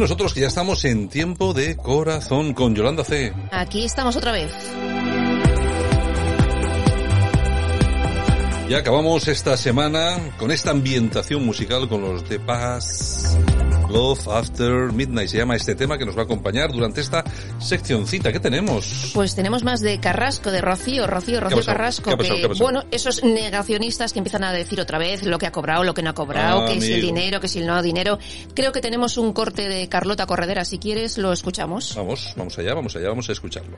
nosotros que ya estamos en tiempo de corazón con Yolanda C. Aquí estamos otra vez. Ya acabamos esta semana con esta ambientación musical con los de Paz. Love After Midnight se llama este tema que nos va a acompañar durante esta seccioncita. ¿Qué tenemos? Pues tenemos más de Carrasco, de Rocío, Rocío, Rocío Carrasco. que, bueno, esos negacionistas que empiezan a decir otra vez lo que ha cobrado, lo que no ha cobrado, ah, que si el dinero, que si el no dinero. Creo que tenemos un corte de Carlota Corredera. Si quieres, lo escuchamos. Vamos, vamos allá, vamos allá, vamos a escucharlo.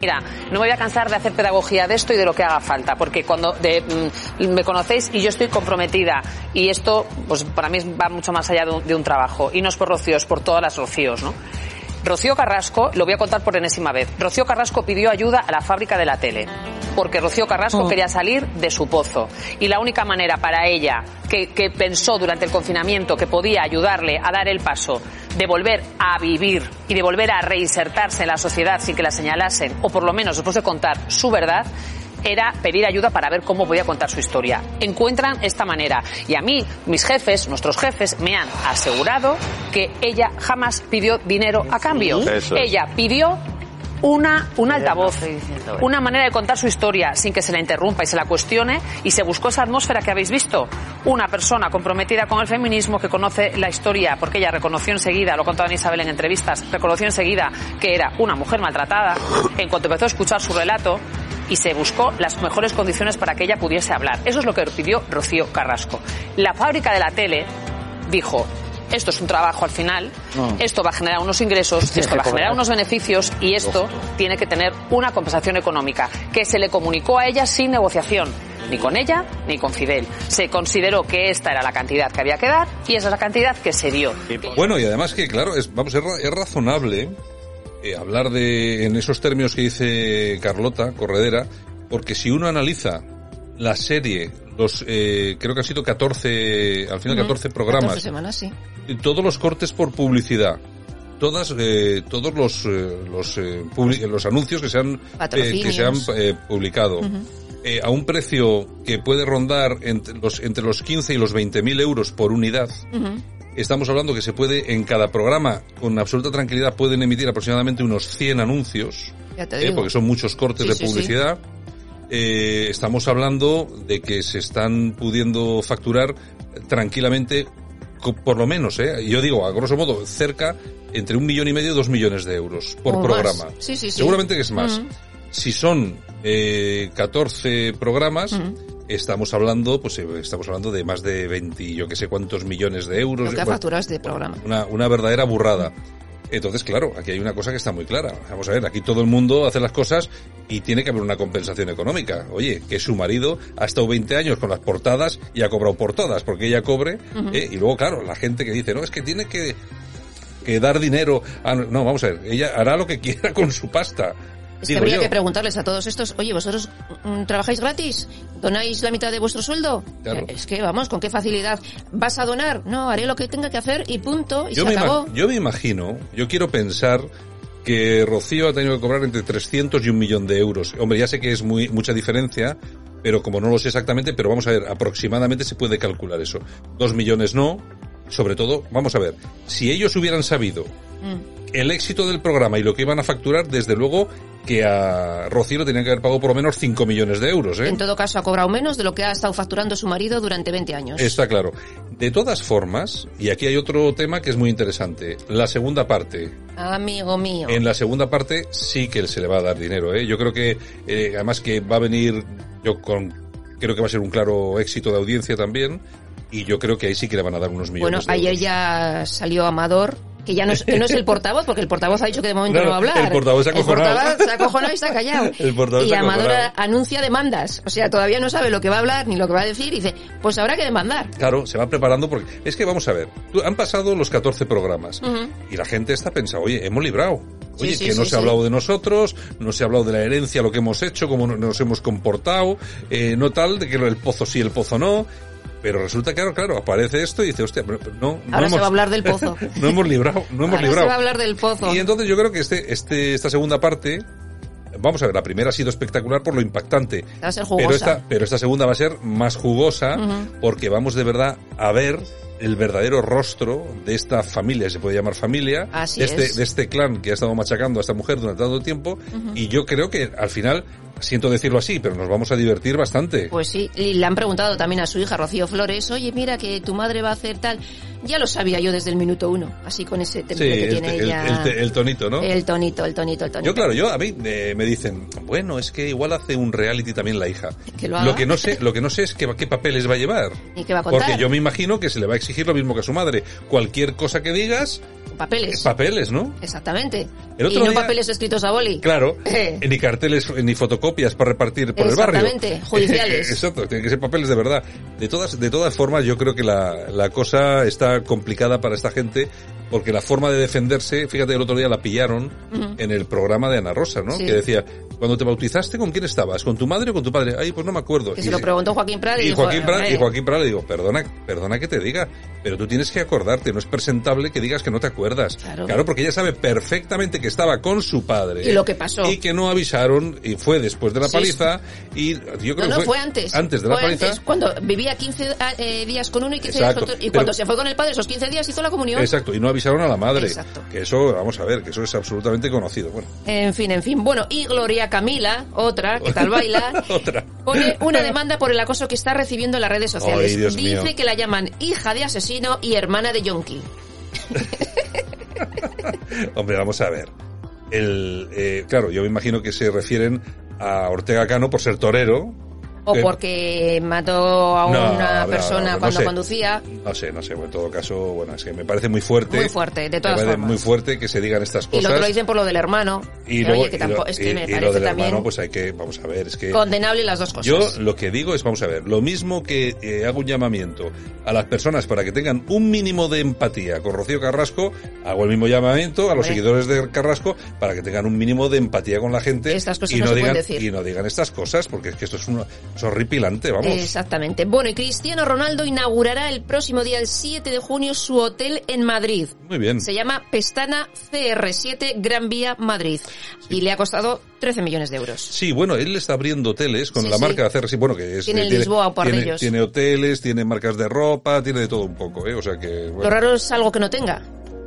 Mira, no me voy a cansar de hacer pedagogía de esto y de lo que haga falta, porque cuando mm, me conocéis y yo estoy comprometida y esto, pues para mí va mucho más allá de un, trabajo y no es por Rocío, es por todas las Rocíos, ¿no? Rocío Carrasco, lo voy a contar por enésima vez, Rocío Carrasco pidió ayuda a la fábrica de la tele, porque Rocío Carrasco oh. quería salir de su pozo. Y la única manera para ella, que, que pensó durante el confinamiento que podía ayudarle a dar el paso de volver a vivir y de volver a reinsertarse en la sociedad sin que la señalasen, o por lo menos después de contar su verdad, era pedir ayuda para ver cómo podía contar su historia. Encuentran esta manera. Y a mí, mis jefes, nuestros jefes, me han asegurado que ella jamás pidió dinero a cambio. Ella pidió una, un altavoz, una manera de contar su historia sin que se la interrumpa y se la cuestione y se buscó esa atmósfera que habéis visto. Una persona comprometida con el feminismo que conoce la historia porque ella reconoció enseguida, lo contaba Isabel en entrevistas, reconoció enseguida que era una mujer maltratada. En cuanto empezó a escuchar su relato, y se buscó las mejores condiciones para que ella pudiese hablar. Eso es lo que pidió Rocío Carrasco. La fábrica de la tele dijo, esto es un trabajo al final, esto va a generar unos ingresos, esto va a generar unos beneficios y esto tiene que tener una compensación económica que se le comunicó a ella sin negociación ni con ella ni con Fidel. Se consideró que esta era la cantidad que había que dar y esa es la cantidad que se dio. Bueno, y además que, claro, es, vamos, es razonable eh, hablar de en esos términos que dice Carlota Corredera, porque si uno analiza la serie, los eh, creo que han sido 14, al final 14 programas. 14 semanas, sí. Todos los cortes por publicidad. Todas, eh, todos los, los, los anuncios que se han, que se han publicado. a un precio que puede rondar entre los, entre los 15 y los 20 mil euros por unidad, Estamos hablando que se puede, en cada programa, con absoluta tranquilidad, pueden emitir aproximadamente unos 100 anuncios, eh, porque son muchos cortes de publicidad. Eh, estamos hablando de que se están pudiendo facturar tranquilamente, por lo menos, eh, yo digo, a grosso modo, cerca entre un millón y medio y dos millones de euros por programa. Seguramente que es más. Si son eh, 14 programas, estamos hablando, pues eh, estamos hablando de más de 20, yo que sé cuántos millones de euros. Lo que facturas de programa. Una, una verdadera burrada. Entonces, claro, aquí hay una cosa que está muy clara. Vamos a ver, aquí todo el mundo hace las cosas y tiene que haber una compensación económica. Oye, que su marido ha estado 20 años con las portadas y ha cobrado por todas, porque ella cobre. Eh, y luego, claro, la gente que dice, no, es que tiene que, que dar dinero. no, vamos a ver, ella hará lo que quiera con su pasta. Es que habría que preguntarles a todos estos, oye, ¿vosotros mm, trabajáis gratis? ¿Donáis la mitad de vuestro sueldo? Es que, vamos, ¿con qué facilidad? ¿Vas a donar? No, haré lo que tenga que hacer y punto, y yo se acabó. Yo me imagino, yo quiero pensar que Rocío ha tenido que cobrar entre 300 y un millón de euros. Hombre, ya sé que es muy mucha diferencia, pero como no lo sé exactamente, pero vamos a ver, aproximadamente se puede calcular eso. Dos millones no, sobre todo, vamos a ver, si ellos hubieran sabido mm. el éxito del programa y lo que iban a facturar, desde luego que a Rocío tenía que haber pagado por lo menos 5 millones de euros. ¿eh? En todo caso, ha cobrado menos de lo que ha estado facturando su marido durante 20 años. Está claro. De todas formas, y aquí hay otro tema que es muy interesante, la segunda parte. Amigo mío. En la segunda parte sí que se le va a dar dinero. ¿eh? Yo creo que, eh, además que va a venir, yo con, creo que va a ser un claro éxito de audiencia también y yo creo que ahí sí que le van a dar unos millones. Bueno, ayer ya salió Amador que ya no es, no es el portavoz, porque el portavoz ha dicho que de momento no, va a hablar. El portavoz se ha acojonado. se ha acojonado y se ha callado. y Amador anuncia demandas. O sea, todavía no sabe lo que va a hablar ni lo que va a decir. Y dice, pues habrá que demandar. Claro, se va preparando porque... Es que vamos a ver, han pasado los 14 programas y la gente está pensando, oye, hemos librado. Oye, que no se ha hablado de nosotros, no se ha hablado de la herencia, lo que hemos hecho, cómo nos hemos comportado, eh, no tal, de que el pozo sí, el pozo no. Pero resulta que, claro, claro, aparece esto y dice, hostia, no, no Ahora se va a hablar del pozo. no hemos librado, no hemos librado. se va a hablar del pozo. Y entonces yo creo que este, este, esta segunda parte, vamos a ver, la primera ha sido espectacular por lo impactante. Va a ser jugosa. Pero esta, pero esta segunda va a ser más jugosa porque vamos de verdad a ver el verdadero rostro de esta familia, se puede llamar familia, de, este, de este clan que ha estado machacando a esta mujer durante tanto tiempo, y yo creo que al final siento decirlo así, pero nos vamos a divertir bastante. Pues sí, y le han preguntado también a su hija Rocío Flores, oye, mira que tu madre va a hacer tal. Ya lo sabía yo desde el minuto uno, así con ese temple que tiene ella. El, tonito, ¿no? El tonito, el tonito, el tonito. Yo, claro, yo a mí me dicen, bueno, es que igual hace un reality también la hija. lo, que no sé, lo que no sé es qué, qué papeles va a llevar. ¿Y qué va a contar? Porque yo me imagino que se le va a exigir lo mismo que a su madre. Cualquier cosa que digas, papeles. Papeles, ¿no? Exactamente. y no papeles escritos a boli. Claro. Eh. Ni carteles, ni fotocopias para repartir por el barrio. Exactamente, judiciales. Exacto, tienen que ser papeles de verdad. De todas, de todas formas, yo creo que la, la cosa está complicada para esta gente porque la forma de defenderse, fíjate, el otro día la pillaron en el programa de Ana Rosa, ¿no? Que decía, cuando te bautizaste, ¿con quién estabas? ¿Con tu madre o con tu padre? Ay, pues no me acuerdo. Que se lo preguntó Joaquín Prat y, Joaquín Prat, y Joaquín Prat le digo, perdona, perdona que te diga, pero tú tienes que acordarte, no es presentable que digas que no te acuerdas. Claro, porque ella sabe perfectamente que estaba con su padre. Y lo que pasó. Y que no avisaron, y fue después de la paliza, y yo creo no, no, fue, antes. Antes de la paliza. Antes, cuando vivía 15 ah, eh, días con uno y 15 días con otro. Y cuando se fue con el padre, esos 15 días hizo la comunión. Exacto, y no avisaron a la madre. Que eso, vamos a ver, que eso es absolutamente conocido. Bueno. En fin, en fin. Bueno, y Gloria Camila, otra, que tal baila, otra. pone una demanda por el acoso que está recibiendo en las redes sociales. Dice que la llaman hija de asesino y hermana de yonki. Hombre, vamos a ver. El, eh, claro, yo me imagino que se refieren a Ortega Cano por ser torero, o porque mató a una persona cuando conducía. No sé, no sé, en todo caso, bueno, es que me parece muy fuerte. Muy fuerte, de todas me parece muy fuerte que se digan estas cosas. Y lo otro lo dicen por lo del hermano. Y luego, que tampoco, es que me parece lo del hermano, pues hay que, vamos a ver, es que... Condenable las dos cosas. Yo lo que digo es, vamos a ver, lo mismo que eh, hago un llamamiento a las personas para que tengan un mínimo de empatía con Rocío Carrasco, hago el mismo llamamiento a los seguidores de Carrasco para que tengan un mínimo de empatía con la gente estas cosas y no, digan, decir. y no digan estas cosas, porque es que esto es, una, es horripilante, Exactamente. Bueno, y Cristiano Ronaldo inaugurará el próximo día, el 7 de junio, su hotel en Madrid. Muy bien. Se llama Pestana CR7 Gran Vía Madrid. Y le ha costado 13 millones de euros. Sí, bueno, él está abriendo hoteles con la marca CR7, bueno, que es... Tiene eh, Lisboa o tiene, tiene, hoteles, tiene marcas de ropa, tiene de todo un poco, ¿eh? O sea que... Lo raro es algo que no tenga.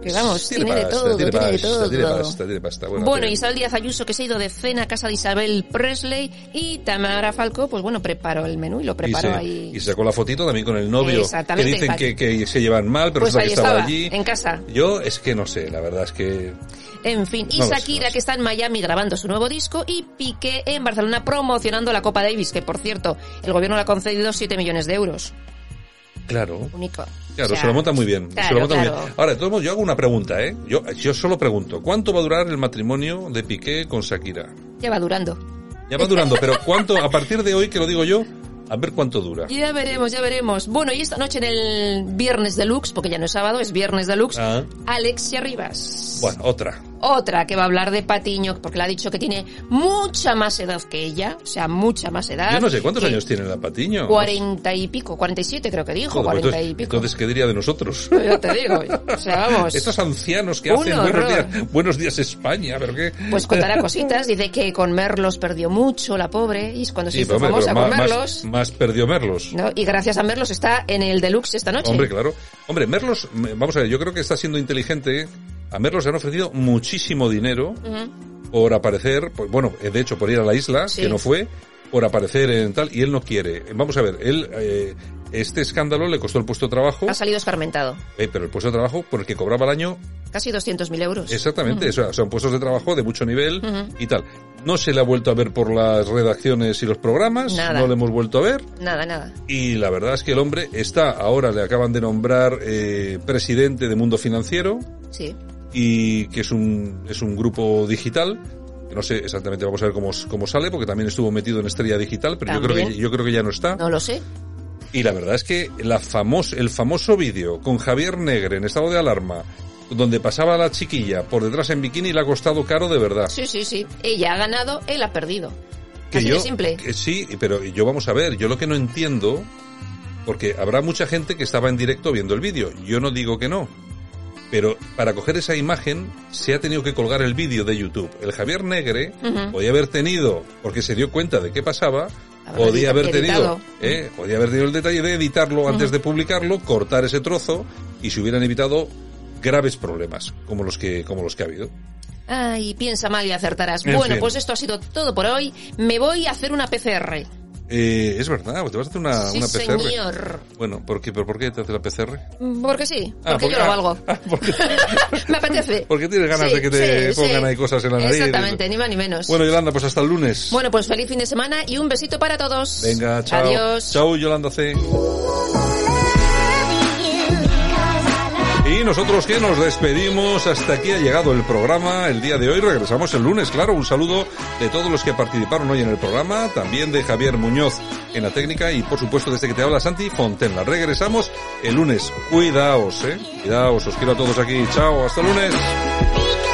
Que vamos, tiene, de todo, tiene, de todo. Tiene pasta, tiene pasta. Bueno, bueno Isabel Díaz Ayuso, que se ha ido de cena a casa de Isabel Presley, y Tamara Falco, pues bueno, preparó el menú y lo preparó ahí. Y sacó la fotito también con el novio, que dicen que, que, se llevan mal, pero pues que estaba, allí. en casa. Yo es que no sé, la verdad es que... En fin, y Shakira, que está en Miami grabando su nuevo disco, y Piqué en Barcelona promocionando la Copa Davis, que por cierto, el gobierno le ha concedido 7 millones de euros. Claro. Único. Claro, se lo monta muy bien. se lo monta muy bien. Ahora, de todos modos, yo hago una pregunta, ¿eh? Yo, yo solo pregunto, ¿cuánto va a durar el matrimonio de Piqué con Shakira? Ya va durando. Ya va durando, pero ¿cuánto, a partir de hoy, que lo digo yo, a ver cuánto dura. Ya veremos, ya veremos. Bueno, y esta noche en el Viernes Deluxe, porque ya no es sábado, es Viernes Deluxe, ah. Alexia Rivas. Bueno, otra. Otra que va a hablar de Patiño, porque le ha dicho que tiene mucha más edad que ella, o sea, mucha más edad. Yo no sé, ¿cuántos años tiene la Patiño? Cuarenta y pico, cuarenta y siete creo que dijo, cuarenta y pico. Entonces, ¿qué diría de nosotros? ya te digo, o sea, vamos. Estos ancianos que hacen buenos días, buenos días España, ¿pero qué? Pues contará cositas, dice que con Merlos perdió mucho, la pobre, y cuando se hizo famosa con Merlos... Más, perdió Merlos. ¿no? Y gracias a Merlos está en el Deluxe esta noche. Hombre, claro. Hombre, Merlos, vamos a ver, yo creo que está siendo inteligente a Merlos le han ofrecido muchísimo dinero por aparecer, pues, bueno, de hecho por ir a la isla, que no fue, por aparecer en tal, y él no quiere. Vamos a ver, él, eh, este escándalo le costó el puesto de trabajo. Ha salido escarmentado. Eh, pero el puesto de trabajo por el que cobraba al año... Casi 200.000 euros. Exactamente, son puestos de trabajo de mucho nivel y tal. No se le ha vuelto a ver por las redacciones y los programas, no le hemos vuelto a ver. Nada, nada. Y la verdad es que el hombre está, ahora le acaban de nombrar eh, presidente de Mundo Financiero. Sí y que es un, es un grupo digital no sé exactamente, vamos a ver cómo, cómo sale, porque también estuvo metido en Estrella Digital, pero yo creo, que, yo creo que ya no está. No lo sé. Y la verdad es que la famos, el famoso vídeo con Javier Negre en estado de alarma, donde pasaba la chiquilla por detrás en bikini, le ha costado caro de verdad. Sí, sí, sí. Ella ha ganado, él ha perdido. Que Así yo, de simple. Que sí, pero yo vamos a ver, yo lo que no entiendo, porque habrá mucha gente que estaba en directo viendo el vídeo, yo no digo que no pero para coger esa imagen se ha tenido que colgar el vídeo de YouTube. El Javier Negre podía haber tenido, porque se dio cuenta de qué pasaba, podía haber tenido, eh, podía haber tenido el detalle de editarlo antes de publicarlo, cortar ese trozo y se hubieran evitado graves problemas como los que como los que ha habido. Ay, piensa mal y acertarás. bueno, pues esto ha sido todo por hoy. Me voy a hacer una PCR. Eh, es verdad, te vas a hacer una, sí, una PCR. señor. Bueno, ¿por qué, ¿pero por qué te haces la PCR? Porque sí, ah, porque, yo lo valgo. Ah, Me apetece. Porque tienes ganas de que te pongan ahí cosas en la nariz. Exactamente, ni más ni menos. Bueno, Yolanda, pues hasta el lunes. Bueno, pues feliz fin de semana y un besito para todos. Venga, chao. Adiós. Chao, Yolanda C. nosotros que nos despedimos, hasta aquí ha llegado el programa el día de hoy. Regresamos el lunes, claro. Un saludo de todos los que participaron hoy en el programa, también de Javier Muñoz en la técnica y por supuesto desde que te habla Santi Fontenla. Regresamos el lunes. Cuidaos, eh. Cuidaos, os quiero a todos aquí. Chao, hasta el lunes.